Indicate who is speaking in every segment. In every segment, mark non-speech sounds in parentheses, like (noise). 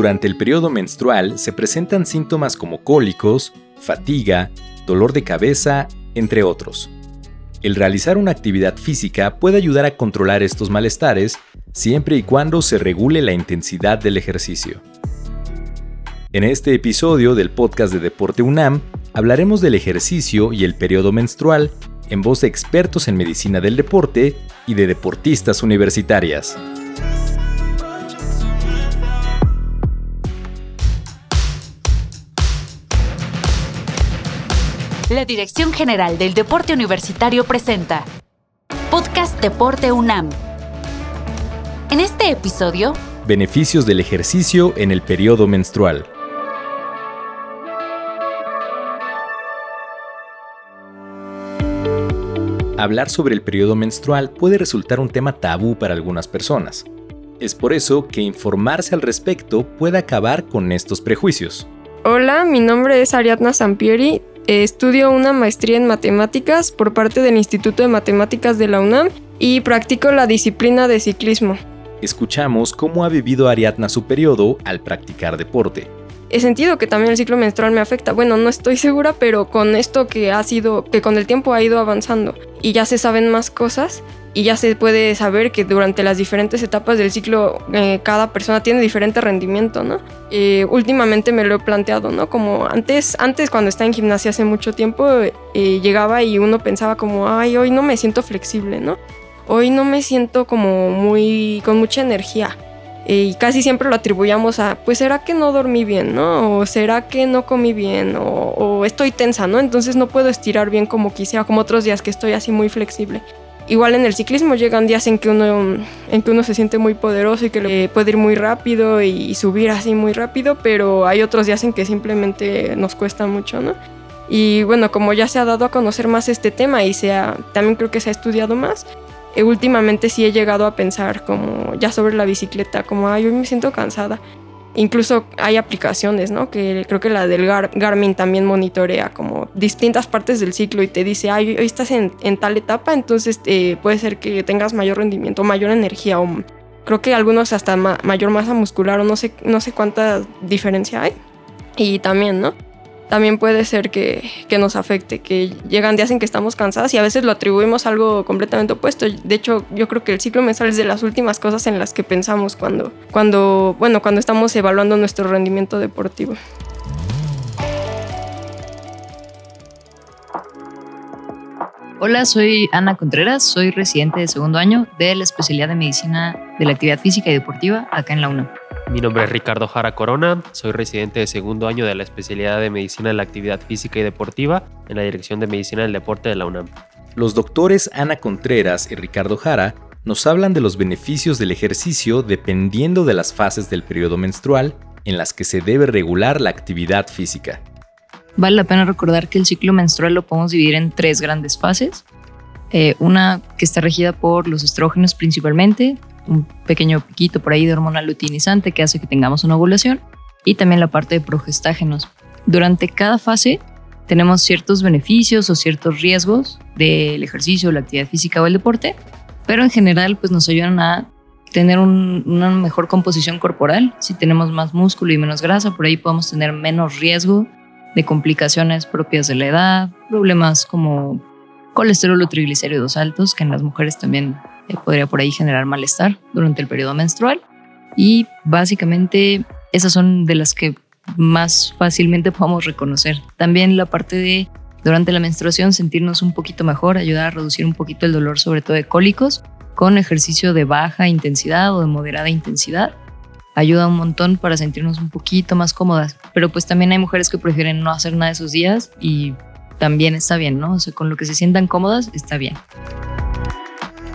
Speaker 1: Durante el periodo menstrual se presentan síntomas como cólicos, fatiga, dolor de cabeza, entre otros. El realizar una actividad física puede ayudar a controlar estos malestares siempre y cuando se regule la intensidad del ejercicio. En este episodio del podcast de Deporte UNAM hablaremos del ejercicio y el periodo menstrual en voz de expertos en medicina del deporte y de deportistas universitarias.
Speaker 2: La Dirección General del Deporte Universitario presenta Podcast Deporte UNAM. En este episodio,
Speaker 1: Beneficios del ejercicio en el periodo menstrual. Hablar sobre el periodo menstrual puede resultar un tema tabú para algunas personas. Es por eso que informarse al respecto puede acabar con estos prejuicios.
Speaker 3: Hola, mi nombre es Ariadna Sampieri, estudio una maestría en matemáticas por parte del Instituto de Matemáticas de la UNAM y practico la disciplina de ciclismo.
Speaker 1: Escuchamos cómo ha vivido Ariadna su periodo al practicar deporte.
Speaker 3: He sentido que también el ciclo menstrual me afecta. Bueno, no estoy segura, pero con esto que ha sido, que con el tiempo ha ido avanzando y ya se saben más cosas, y ya se puede saber que durante las diferentes etapas del ciclo eh, cada persona tiene diferente rendimiento, ¿no? Eh, últimamente me lo he planteado, ¿no? Como antes, antes cuando estaba en gimnasia hace mucho tiempo, eh, llegaba y uno pensaba como, ay, hoy no me siento flexible, ¿no? Hoy no me siento como muy, con mucha energía. Y casi siempre lo atribuíamos a, pues será que no dormí bien, ¿no? O será que no comí bien, o, o estoy tensa, ¿no? Entonces no puedo estirar bien como quisiera, como otros días que estoy así muy flexible. Igual en el ciclismo llegan días en que uno, en que uno se siente muy poderoso y que le puede ir muy rápido y subir así muy rápido, pero hay otros días en que simplemente nos cuesta mucho, ¿no? Y bueno, como ya se ha dado a conocer más este tema y se también creo que se ha estudiado más, últimamente sí he llegado a pensar como ya sobre la bicicleta, como, ay, hoy me siento cansada. Incluso hay aplicaciones, ¿no? Que creo que la del Garmin también monitorea como distintas partes del ciclo y te dice, ay, hoy estás en, tal etapa, entonces eh, puede ser que tengas mayor rendimiento, mayor energía o creo que algunos hasta mayor masa muscular o no sé, no sé cuánta diferencia hay. Y también, ¿no? También puede ser que, nos afecte, que llegan días en que estamos cansadas y a veces lo atribuimos a algo completamente opuesto. De hecho, yo creo que el ciclo menstrual es de las últimas cosas en las que pensamos cuando, cuando, bueno, cuando estamos evaluando nuestro rendimiento deportivo.
Speaker 4: Hola, soy Ana Contreras, soy residente de segundo año de la especialidad de medicina de la actividad física y deportiva acá en la UNAM.
Speaker 5: Mi nombre es Ricardo Jara Corona, soy residente de segundo año de la especialidad de Medicina de la Actividad Física y Deportiva en la Dirección de Medicina del Deporte de la UNAM.
Speaker 1: Los doctores Ana Contreras y Ricardo Jara nos hablan de los beneficios del ejercicio dependiendo de las fases del periodo menstrual en las que se debe regular la actividad física.
Speaker 4: Vale la pena recordar que el ciclo menstrual lo podemos dividir en tres grandes fases. Eh, una que está regida por los estrógenos principalmente, un pequeño piquito por ahí de hormona luteinizante que hace que tengamos una ovulación y también la parte de progestágenos. Durante cada fase tenemos ciertos beneficios o ciertos riesgos del ejercicio, la actividad física o el deporte, pero en general pues nos ayudan a tener una mejor composición corporal. Si tenemos más músculo y menos grasa, por ahí podemos tener menos riesgo de complicaciones propias de la edad, problemas como colesterol o triglicéridos altos, que en las mujeres también eh, podría por ahí generar malestar durante el periodo menstrual. Y básicamente esas son de las que más fácilmente (laughs) podemos reconocer. También la parte de durante la menstruación sentirnos un poquito mejor, ayudar a reducir un poquito el dolor, sobre todo de cólicos, con ejercicio de baja intensidad o de moderada intensidad. Ayuda un montón para sentirnos un poquito más cómodas. Pero pues también hay mujeres que prefieren no hacer nada esos días y también está bien, ¿no? O sea, con lo que se sientan cómodas está bien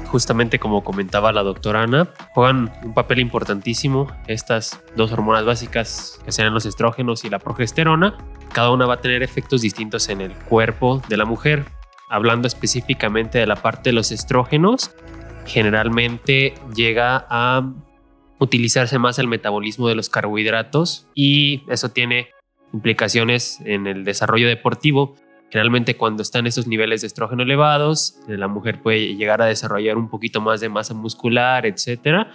Speaker 5: justamente como comentaba la doctora Ana, juegan un papel importantísimo estas dos hormonas básicas que sean los estrógenos y la progesterona. Cada una va a tener efectos distintos en el cuerpo de la mujer. Hablando específicamente de la parte de los estrógenos, generalmente llega a utilizarse más el metabolismo de los carbohidratos y eso tiene implicaciones en el desarrollo deportivo Generalmente cuando están esos niveles de estrógeno elevados, eh, la mujer puede llegar a desarrollar un poquito más de masa muscular, etc.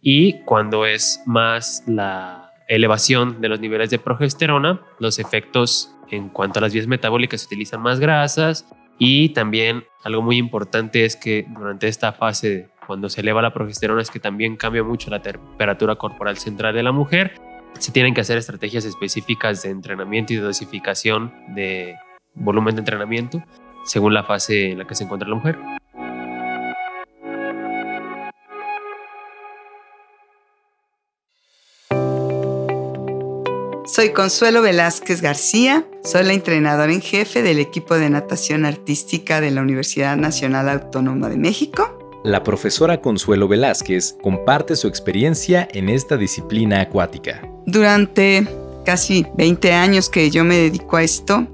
Speaker 5: Y cuando es más elevación de los niveles de progesterona, los efectos en cuanto a las vías metabólicas se utilizan más grasas y también algo muy importante es que durante esta fase cuando se eleva la progesterona es que también cambia mucho la temperatura corporal central de la mujer. Se tienen que hacer estrategias específicas de entrenamiento y de dosificación de volumen de entrenamiento según la fase en la que se encuentra la mujer.
Speaker 6: Soy Consuelo Velázquez García, soy la entrenadora en jefe del equipo de natación artística de la Universidad Nacional Autónoma de México.
Speaker 1: La profesora Consuelo Velázquez comparte su experiencia en esta disciplina acuática.
Speaker 6: Durante casi 20 años que yo me dedico a esto,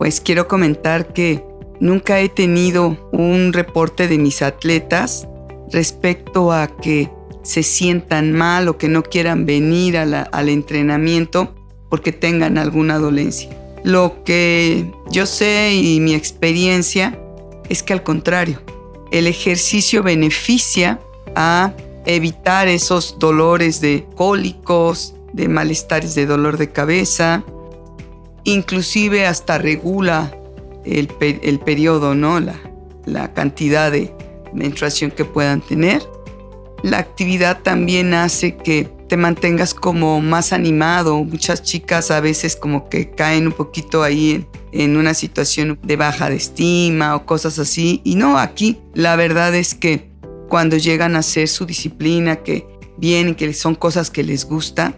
Speaker 6: pues quiero comentar que nunca he tenido un reporte de mis atletas respecto a que se sientan mal o que no quieran venir al entrenamiento porque tengan alguna dolencia. Lo que yo sé y mi experiencia es que al contrario, el ejercicio beneficia a evitar esos dolores de cólicos, de malestares de dolor de cabeza, inclusive hasta regula el, periodo, ¿no? La, la cantidad de menstruación que puedan tener. La actividad también hace que te mantengas como más animado. Muchas chicas a veces como que caen un poquito ahí en, una situación de baja de estima o cosas así. Y no, aquí la verdad es que cuando llegan a hacer su disciplina, que vienen, que son cosas que les gusta,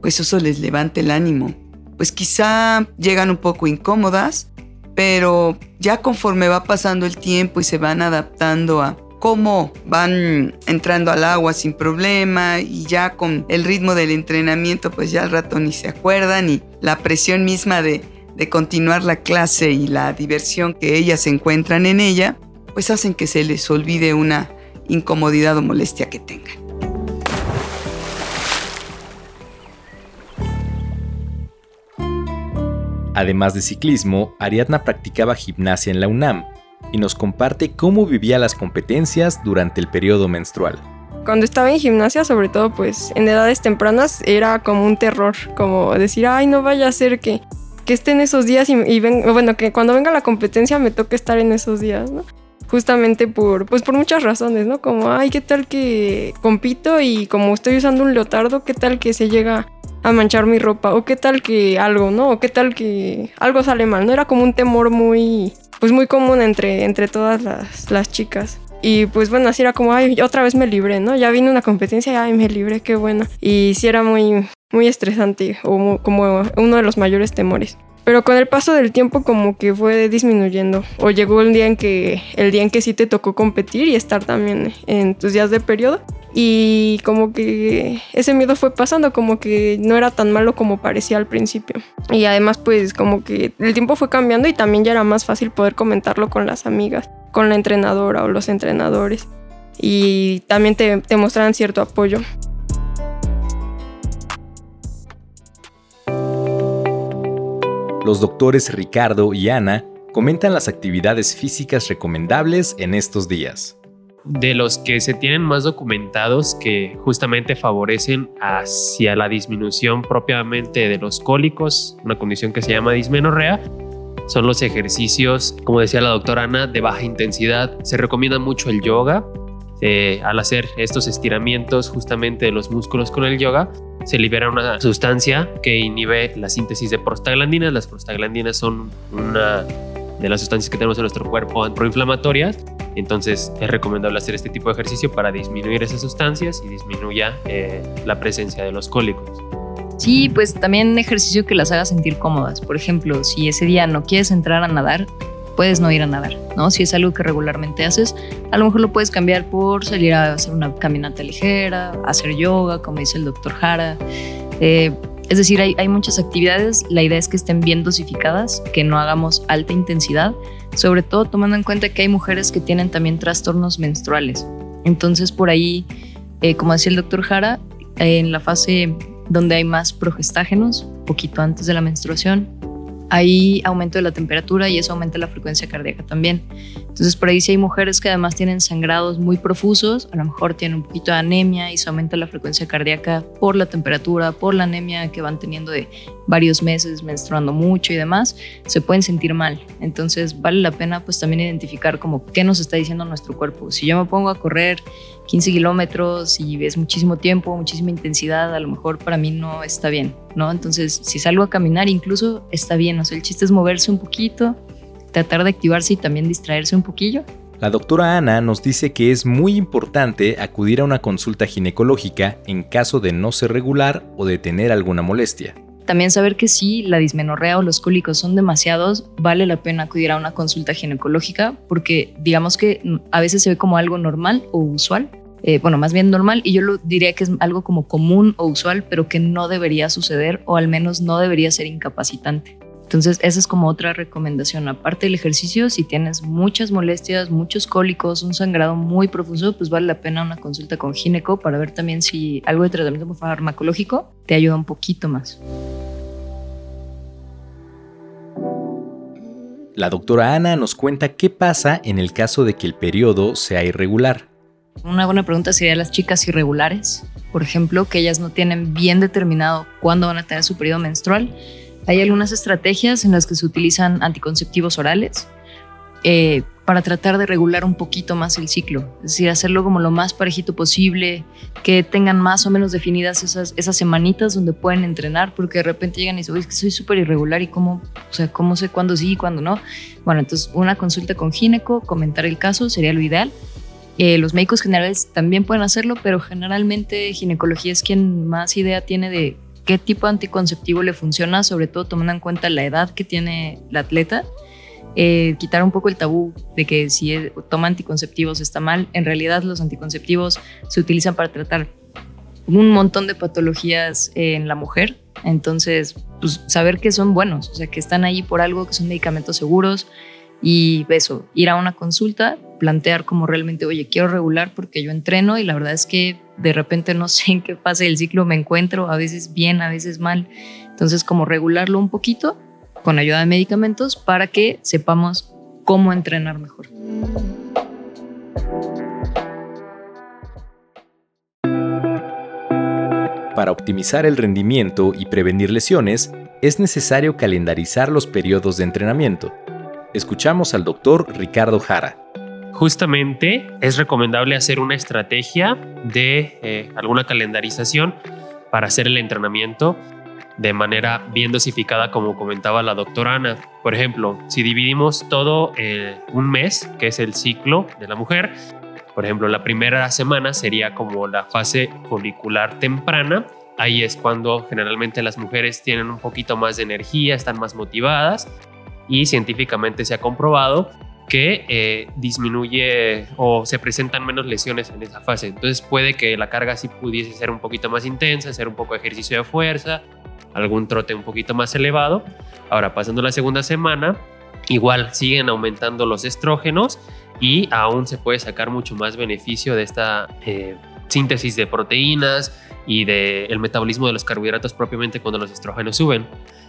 Speaker 6: pues eso les levanta el ánimo. Pues quizá llegan un poco incómodas, pero ya conforme va pasando el tiempo y se van adaptando a, cómo van entrando al agua sin problema y ya con el ritmo del entrenamiento pues ya al rato ni se acuerdan y la presión misma de, de continuar la clase y la diversión que ellas encuentran en ella pues hacen que se les olvide una incomodidad o molestia que tengan.
Speaker 1: Además de ciclismo, Ariadna practicaba gimnasia en la UNAM y nos comparte cómo vivía las competencias durante el periodo menstrual.
Speaker 3: Cuando estaba en gimnasia, sobre todo pues en edades tempranas, era como un terror, como decir, ay, no vaya a ser que, que esté en esos días y, y bueno, que cuando venga la competencia me toque estar en esos días. Justamente por, pues por muchas razones, ¿no? Como, ay, ¿qué tal que compito y como estoy usando un leotardo, ¿qué tal que se llega a manchar mi ropa? ¿O qué tal que algo, ¿no? ¿O qué tal que algo sale mal? ¿No? Era como un temor muy, pues muy común entre, entre todas las, chicas. Y pues bueno, así era como, ay, otra vez me libré, ¿no? Ya vine una competencia y ay, me libré, qué bueno. Y sí era muy, muy estresante o como uno de los mayores temores. Pero con el paso del tiempo como que fue disminuyendo. O llegó el día en que, el día en que sí te tocó competir y estar también en tus días de periodo. Y como que ese miedo fue pasando, como que no era tan malo como parecía al principio. Y además pues como que el tiempo fue cambiando y también ya era más fácil poder comentarlo con las amigas, con la entrenadora o los entrenadores. Y también te, te cierto apoyo.
Speaker 1: Los doctores Ricardo y Ana comentan las actividades físicas recomendables en estos días
Speaker 5: de los que se tienen más documentados que justamente favorecen hacia la disminución propiamente de los cólicos, una condición que se llama dismenorrea, son los ejercicios, como decía la doctora Ana, de baja intensidad. Se recomienda mucho el yoga. Eh, al hacer estos estiramientos justamente de los músculos con el yoga, se libera una sustancia que inhibe la síntesis de prostaglandinas. Las prostaglandinas son una de las sustancias que tenemos en nuestro cuerpo proinflamatorias entonces es recomendable hacer este tipo de ejercicio para disminuir esas sustancias y disminuya eh, la presencia de los cólicos.
Speaker 4: Sí, pues también ejercicio que las haga sentir cómodas. Por ejemplo, si ese día no quieres entrar a nadar, puedes no ir a nadar, ¿no? Si es algo que regularmente haces, a lo mejor lo puedes cambiar por salir a hacer una caminata ligera, hacer yoga, como dice el doctor Jara. Eh, es decir, hay, muchas actividades, la idea es que estén bien dosificadas, que no hagamos alta intensidad, sobre todo tomando en cuenta que hay mujeres que tienen también trastornos menstruales. Entonces, por ahí, eh, como decía el doctor Jara, en la fase donde hay más progestágenos, poquito antes de la menstruación, ahí aumento de la temperatura y eso aumenta la frecuencia cardíaca también. Entonces por ahí si hay mujeres que además tienen sangrados muy profusos, a lo mejor tienen un poquito de anemia y se aumenta la frecuencia cardíaca por la temperatura, por la anemia que van teniendo de varios meses menstruando mucho y demás, se pueden sentir mal. Entonces vale la pena pues también identificar como qué nos está diciendo nuestro cuerpo. Si yo me pongo a correr 15 kilómetros y es muchísimo tiempo, muchísima intensidad, a lo mejor para mí no está bien, ¿no? Entonces si salgo a caminar incluso está bien, o sea, el chiste es moverse un poquito, tratar de activarse y también distraerse un poquillo.
Speaker 1: La doctora Ana nos dice que es muy importante acudir a una consulta ginecológica en caso de no ser regular o de tener alguna molestia.
Speaker 4: También saber que si la dismenorrea o los cólicos son demasiados, vale la pena acudir a una consulta ginecológica porque digamos que a veces se ve como algo normal o usual. Eh, bueno, más bien normal y yo lo diría que es algo como común o usual, pero que no debería suceder o al menos no debería ser incapacitante. Entonces, esa es como otra recomendación. Aparte del ejercicio, si tienes muchas molestias, muchos cólicos, un sangrado muy profuso, pues vale la pena una consulta con gineco para ver también si algo de tratamiento farmacológico te ayuda un poquito más.
Speaker 1: La doctora Ana nos cuenta qué pasa en el caso de que el periodo sea irregular.
Speaker 4: Una buena pregunta sería las chicas irregulares, por ejemplo, que ellas no tienen bien determinado cuándo van a tener su periodo menstrual hay algunas estrategias en las que se utilizan anticonceptivos orales eh, para tratar de regular un poquito más el ciclo, es decir, hacerlo como lo más parejito posible, que tengan más o menos definidas esas, esas semanitas donde pueden entrenar, porque de repente llegan y dicen, es que soy súper irregular y cómo, o sea, cómo sé cuándo sí y cuándo no. Bueno, entonces una consulta con gineco, comentar el caso sería lo ideal. Eh, los médicos generales también pueden hacerlo, pero generalmente ginecología es quien más idea tiene de qué tipo de anticonceptivo le funciona, sobre todo tomando en cuenta la edad que tiene la atleta. Eh, quitar un poco el tabú de que si toma anticonceptivos está mal. En realidad los anticonceptivos se utilizan para tratar un montón de patologías en la mujer. Entonces, pues, saber que son buenos, o sea, que están ahí por algo, que son medicamentos seguros, y eso, ir a una consulta, plantear como realmente, oye, quiero regular porque yo entreno y la verdad es que de repente no (laughs) sé en qué fase del ciclo me encuentro, a veces bien, a veces mal. Entonces, como regularlo un poquito con ayuda de medicamentos para que sepamos cómo entrenar mejor.
Speaker 1: Para optimizar el rendimiento y prevenir lesiones, es necesario calendarizar los periodos de entrenamiento. Escuchamos al doctor Ricardo Jara.
Speaker 5: Justamente es recomendable hacer una estrategia de eh, alguna calendarización para hacer el entrenamiento de manera bien dosificada, como comentaba la doctora Ana. Por ejemplo, si dividimos todo eh, un mes, que es el ciclo de la mujer, por ejemplo, la primera semana sería como la fase folicular temprana. Ahí es cuando generalmente las mujeres tienen un poquito más de energía, están más motivadas y científicamente se ha comprobado que eh, disminuye o se presentan menos lesiones en esa fase. Entonces puede que la carga sí pudiese ser un poquito más intensa, hacer un poco de ejercicio de fuerza, algún trote un poquito más elevado. Ahora, pasando la segunda semana, igual siguen aumentando los estrógenos y aún se puede sacar mucho más beneficio de esta eh, síntesis de proteínas y del metabolismo de los carbohidratos propiamente cuando los estrógenos suben.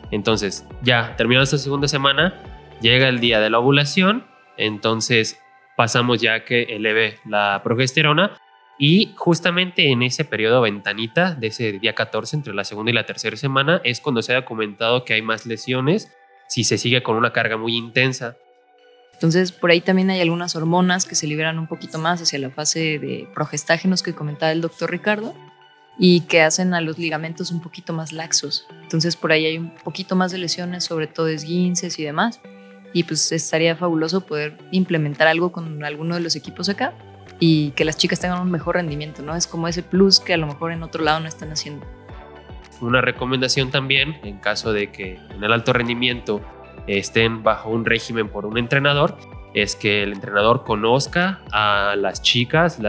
Speaker 5: Entonces, ya terminando esta segunda semana, llega el día de la ovulación, entonces pasamos ya que eleve la progesterona y justamente en ese periodo ventanita de ese día 14 entre la segunda y la tercera semana es cuando se ha documentado que hay más lesiones si se sigue con una carga muy intensa.
Speaker 4: Entonces, por ahí también hay algunas hormonas que se liberan un poquito más hacia la fase de progestágenos que comentaba el doctor Ricardo y que hacen a los ligamentos un poquito más laxos. Entonces por ahí hay un poquito más de lesiones, sobre todo esguinces y demás. Y pues estaría fabuloso poder implementar algo con alguno de los equipos acá y que las chicas tengan un mejor rendimiento, ¿no? Es como ese plus que a lo mejor en otro lado no están haciendo.
Speaker 5: Una recomendación también, en caso de que en el alto rendimiento estén bajo un régimen por un entrenador, es que el entrenador conozca a las chicas,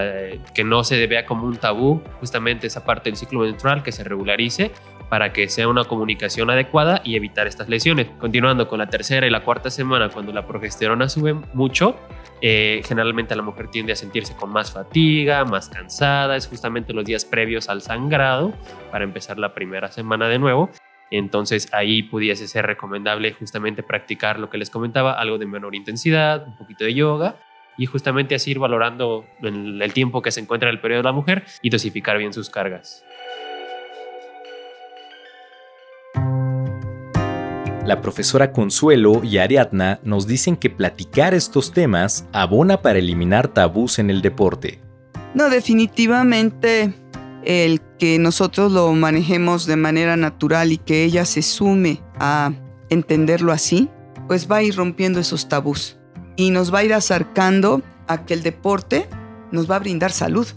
Speaker 5: que no se vea como un tabú justamente esa parte del ciclo menstrual, que se regularice para que sea una comunicación adecuada y evitar estas lesiones. Continuando con la tercera y la cuarta semana, cuando la progesterona sube mucho, eh, generalmente la mujer tiende a sentirse con más fatiga, más cansada, es justamente los días previos al sangrado para empezar la primera semana de nuevo. Entonces ahí pudiese ser recomendable justamente practicar lo que les comentaba, algo de menor intensidad, un poquito de yoga y justamente así ir valorando el tiempo que se encuentra en el periodo de la mujer y dosificar bien sus cargas.
Speaker 1: La profesora Consuelo y Ariadna nos dicen que platicar estos temas abona para eliminar tabús en el deporte.
Speaker 6: No, definitivamente el que nosotros lo manejemos de manera natural y que ella se sume a entenderlo así, pues va a ir rompiendo esos tabús y nos va a ir acercando a que el deporte nos va a brindar salud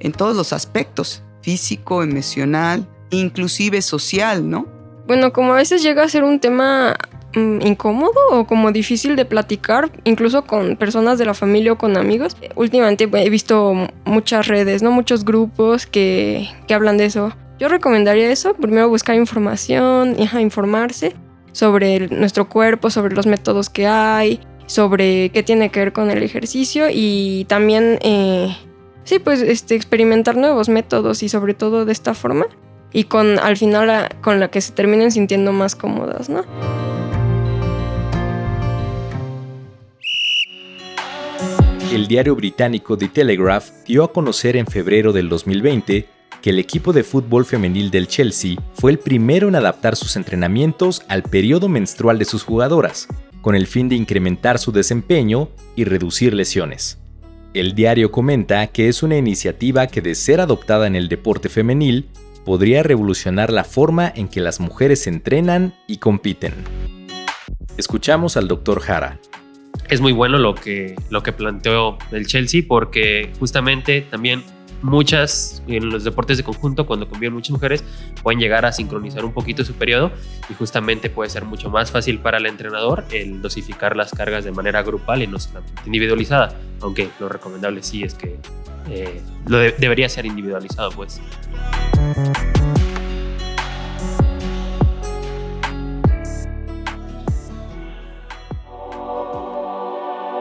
Speaker 6: en todos los aspectos, físico, emocional, inclusive social, ¿no?
Speaker 3: Bueno, como a veces llega a ser un tema mm, incómodo o como difícil de platicar, incluso con personas de la familia o con amigos. Últimamente he visto muchas redes, ¿no? Muchos grupos que, que hablan de eso. Yo recomendaría eso, primero buscar información, informarse sobre nuestro cuerpo, sobre los métodos que hay, sobre qué tiene que ver con el ejercicio y también, eh, sí, pues este, experimentar nuevos métodos y sobre todo de esta forma y con al final con la que se terminen sintiendo más cómodas, ¿no?
Speaker 1: El diario británico The Telegraph dio a conocer en febrero del 2020 que el equipo de fútbol femenil del Chelsea fue el primero en adaptar sus entrenamientos al periodo menstrual de sus jugadoras, con el fin de incrementar su desempeño y reducir lesiones. El diario comenta que es una iniciativa que de ser adoptada en el deporte femenil podría revolucionar la forma en que las mujeres entrenan y compiten. Escuchamos al Dr. Jara.
Speaker 5: Es muy bueno lo que, lo que planteó el Chelsea porque justamente también muchas, en los deportes de conjunto, cuando conviven muchas mujeres, pueden llegar a sincronizar un poquito su periodo y justamente puede ser mucho más fácil para el entrenador el dosificar las cargas de manera grupal y no solamente individualizada, aunque lo recomendable sí es que eh, lo debería ser individualizado, pues.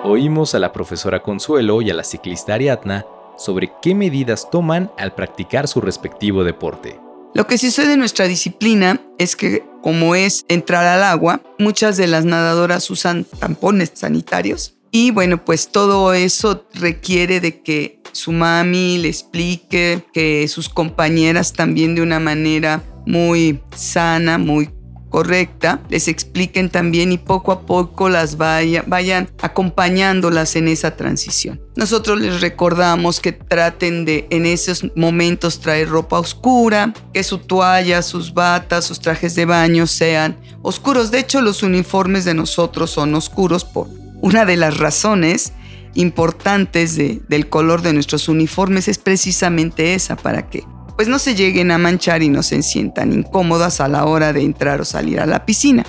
Speaker 1: Oímos a la profesora Consuelo y a la ciclista Ariadna sobre qué medidas toman al practicar su respectivo deporte.
Speaker 6: Lo que sucede en nuestra disciplina es que, como es entrar al agua, muchas de las nadadoras usan tampones sanitarios y bueno, pues todo eso requiere de que su mami le explique, que sus compañeras también de una manera muy sana, muy correcta, les expliquen también y poco a poco las vayan acompañándolas en esa transición. Nosotros les recordamos que traten de en esos momentos traer ropa oscura, que su toalla, sus batas, sus trajes de baño sean oscuros. De hecho, los uniformes de nosotros son oscuros por una de las razones importantes del color de nuestros uniformes es precisamente esa, para que pues no se lleguen a manchar y no se sientan incómodas a la hora de entrar o salir a la piscina.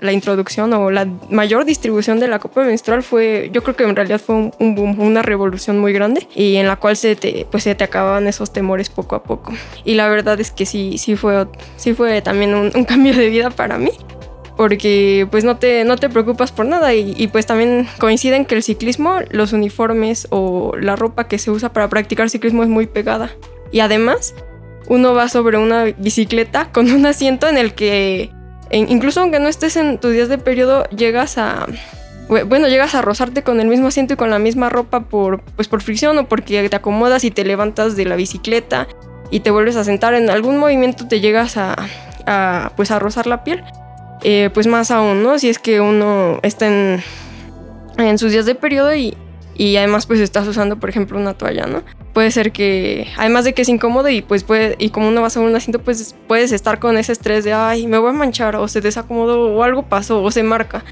Speaker 3: La introducción o la mayor distribución de la copa menstrual fue, yo creo que en realidad fue un, boom, una revolución muy grande y en la cual se te, pues se te acababan esos temores poco a poco. Y la verdad es que sí, sí fue, sí fue también un (laughs) cambio de vida para mí porque pues no te, no te preocupas por nada y, pues también coinciden que el ciclismo, los uniformes o la ropa que se usa para practicar ciclismo es muy pegada. Y además, uno va sobre una bicicleta con un asiento en el que, incluso aunque no estés en tus días de periodo, llegas a... Bueno, llegas a rozarte con el mismo asiento y con la misma ropa por, pues por fricción o porque te acomodas y te levantas de la bicicleta y te vuelves a sentar. En algún movimiento te llegas a, a pues a rozar la piel. Eh, pues más aún, ¿no? Si es que uno está en, en sus días de periodo y, y además pues estás usando, por ejemplo, una toalla, ¿no? Puede ser que, además de que es incómodo y pues puede, y como uno va a un asiento, pues puedes estar con ese estrés de, ay, me voy a manchar o se desacomodó o algo pasó o se marca.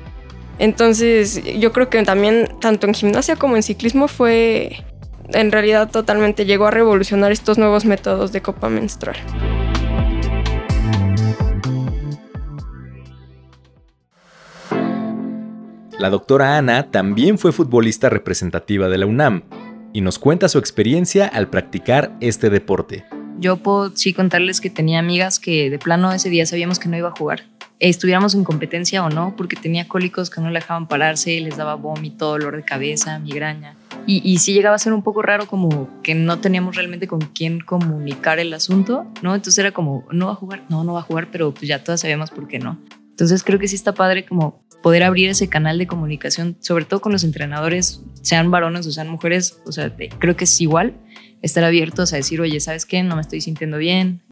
Speaker 3: Entonces yo creo que también, tanto en gimnasia como en ciclismo fue, en realidad totalmente llegó a revolucionar estos nuevos métodos de copa menstrual.
Speaker 1: La doctora Ana también fue futbolista representativa de la UNAM y nos cuenta su experiencia al practicar este deporte.
Speaker 4: Yo puedo sí contarles que tenía amigas que de plano ese día sabíamos que no iba a jugar. Estuviéramos en competencia o no, porque tenía cólicos que no le dejaban pararse, les daba vómito, dolor de cabeza, migraña. Y, y sí llegaba a ser un poco raro como que no teníamos realmente con quién comunicar el asunto, ¿no? Entonces era como, no va a jugar, no, no va a jugar, pero pues ya todas sabíamos por qué no. Entonces creo que sí está padre como poder abrir ese canal de comunicación, sobre todo con los entrenadores, sean varones o sean mujeres, o sea, creo que es igual estar abiertos a decir, oye, ¿sabes qué? No me estoy sintiendo bien,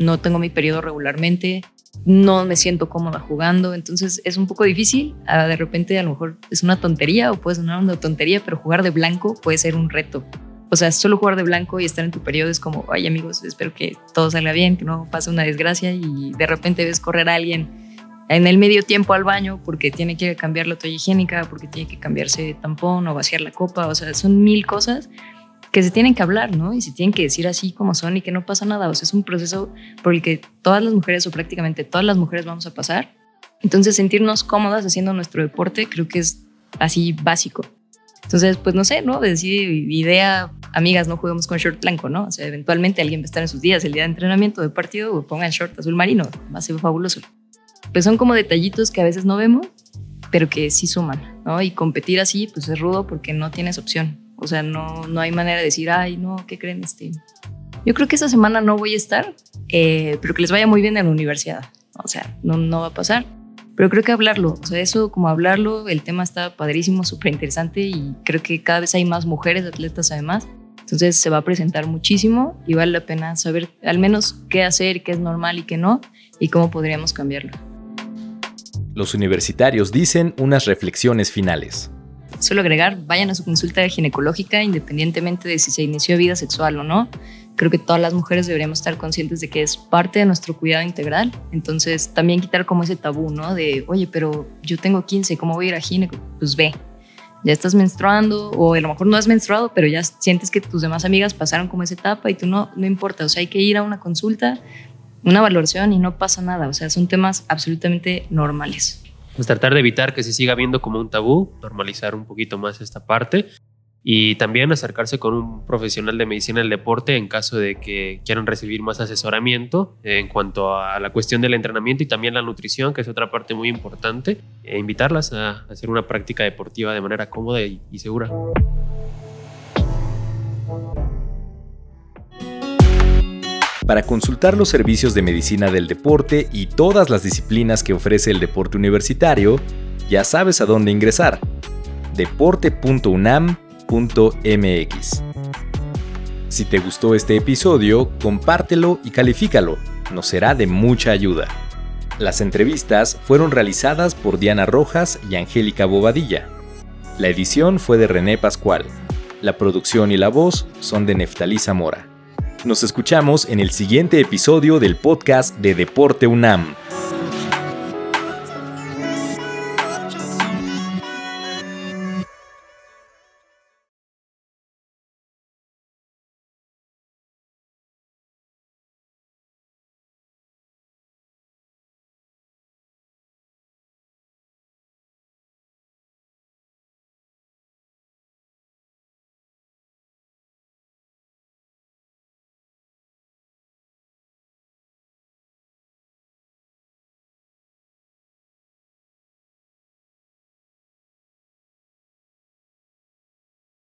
Speaker 4: no tengo mi periodo regularmente, no me siento cómoda jugando, entonces es un poco difícil, de repente a lo mejor es una tontería o puede sonar una tontería, pero jugar de blanco puede ser un reto. O sea, solo jugar de blanco y estar en tu periodo es como, ay amigos, espero que todo salga bien, que no pase una desgracia y de repente ves correr a alguien en el medio tiempo al baño porque tiene que cambiar la toalla higiénica, porque tiene que cambiarse tampón o vaciar la copa, o sea, son mil cosas que se tienen que hablar, ¿no? Y se tienen que decir así como son y que no pasa nada, o sea, es un proceso por el que todas las mujeres o prácticamente todas las mujeres vamos a pasar. Entonces, sentirnos cómodas haciendo nuestro deporte creo que es así básico. Entonces, pues no sé, ¿no? Decir idea, amigas, no juguemos con short blanco, ¿no? O sea, eventualmente alguien va a estar en sus días, el día de entrenamiento, de partido, pongan short azul marino, va a ser fabuloso pues son como detallitos que a veces no vemos, pero que sí suman, ¿no? Y competir así, pues es rudo porque no tienes opción. O sea, no, no hay manera de decir, ay, no, ¿qué creen? Este? Yo creo que esta semana no voy a estar, eh, pero que les vaya muy bien en la universidad. O sea, no, no va a pasar. Pero creo que hablarlo, o sea, eso como hablarlo, el tema está padrísimo, súper interesante y creo que cada vez hay más mujeres atletas además. Entonces se va a presentar muchísimo y vale la pena saber al menos qué hacer, qué es normal y qué no y cómo podríamos cambiarlo.
Speaker 1: Los universitarios dicen unas reflexiones finales.
Speaker 4: Solo agregar, vayan a su consulta ginecológica independientemente de si se inició vida sexual o no. Creo que todas las mujeres deberíamos estar conscientes de que es parte de nuestro cuidado integral. Entonces, también quitar como ese tabú, ¿no? De, oye, pero yo tengo 15, ¿cómo voy a ir a gineco? Pues ve, ya estás menstruando o a lo mejor no has menstruado, pero ya sientes que tus demás amigas pasaron como esa etapa y tú no, no importa. O sea, hay que ir a una consulta, una valoración y no pasa nada. O sea, son temas absolutamente normales.
Speaker 5: Pues tratar de evitar que se siga viendo como un tabú, normalizar un poquito más esta parte y también acercarse con un profesional de medicina del deporte en caso de que quieran recibir más asesoramiento en cuanto a la cuestión del entrenamiento y también la nutrición, que es otra parte muy importante, e invitarlas a hacer una práctica deportiva de manera cómoda y, segura.
Speaker 1: Para consultar los servicios de medicina del deporte y todas las disciplinas que ofrece el deporte universitario, ya sabes a dónde ingresar. deporte.unam.mx. Si te gustó este episodio, compártelo y califícalo, nos será de mucha ayuda. Las entrevistas fueron realizadas por Diana Rojas y Angélica Bobadilla. La edición fue de René Pascual. La producción y la voz son de Neftalí Zamora. Nos escuchamos en el siguiente episodio del podcast de Deporte UNAM.